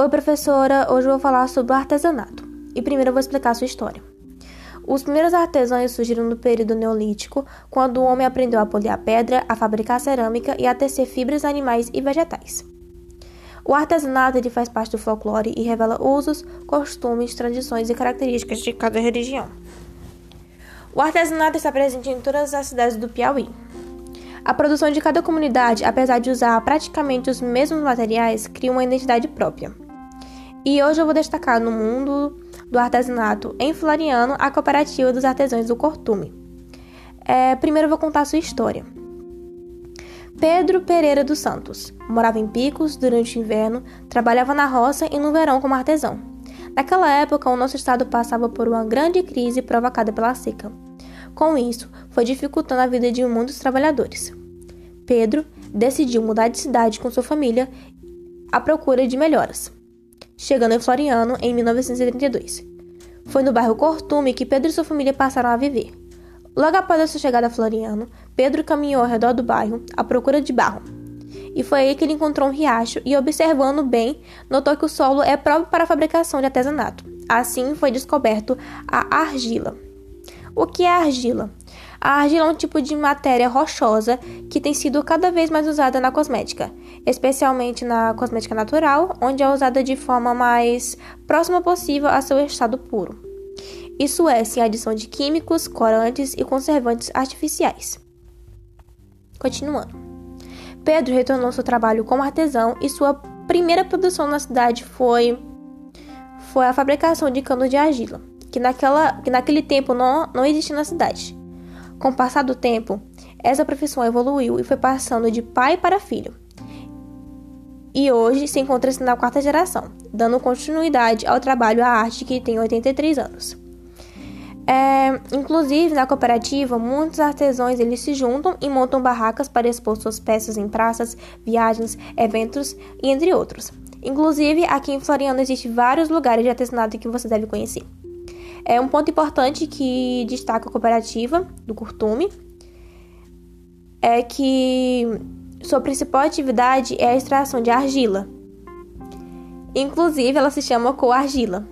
Oi, professora. Hoje eu vou falar sobre o artesanato. E primeiro eu vou explicar a sua história. Os primeiros artesãos surgiram no período neolítico, quando o homem aprendeu a polir a pedra, a fabricar cerâmica e a tecer fibras animais e vegetais. O artesanato ele faz parte do folclore e revela usos, costumes, tradições e características de cada região. O artesanato está presente em todas as cidades do Piauí. A produção de cada comunidade, apesar de usar praticamente os mesmos materiais, cria uma identidade própria. E hoje eu vou destacar no mundo do artesanato em Floriano a cooperativa dos artesãos do Cortume. É, primeiro eu vou contar sua história. Pedro Pereira dos Santos morava em Picos durante o inverno, trabalhava na roça e no verão como artesão. Naquela época, o nosso estado passava por uma grande crise provocada pela seca. Com isso, foi dificultando a vida de muitos trabalhadores. Pedro decidiu mudar de cidade com sua família à procura de melhoras chegando em Floriano em 1932. Foi no bairro Cortume que Pedro e sua família passaram a viver. Logo após a sua chegada a Floriano, Pedro caminhou ao redor do bairro à procura de barro. E foi aí que ele encontrou um riacho e, observando bem, notou que o solo é próprio para a fabricação de artesanato. Assim foi descoberto a argila. O que é argila? A argila é um tipo de matéria rochosa que tem sido cada vez mais usada na cosmética, especialmente na cosmética natural, onde é usada de forma mais próxima possível a seu estado puro. Isso é, sem adição de químicos, corantes e conservantes artificiais. Continuando. Pedro retornou seu trabalho como artesão e sua primeira produção na cidade foi foi a fabricação de cano de argila, que, naquela, que naquele tempo não, não existia na cidade. Com o passar do tempo, essa profissão evoluiu e foi passando de pai para filho. E hoje se encontra-se na quarta geração, dando continuidade ao trabalho à arte que tem 83 anos. É, inclusive, na cooperativa, muitos artesãos eles se juntam e montam barracas para expor suas peças em praças, viagens, eventos e entre outros. Inclusive, aqui em Floriano existem vários lugares de artesanato que você deve conhecer. É um ponto importante que destaca a cooperativa do Curtume é que sua principal atividade é a extração de argila. Inclusive, ela se chama coargila.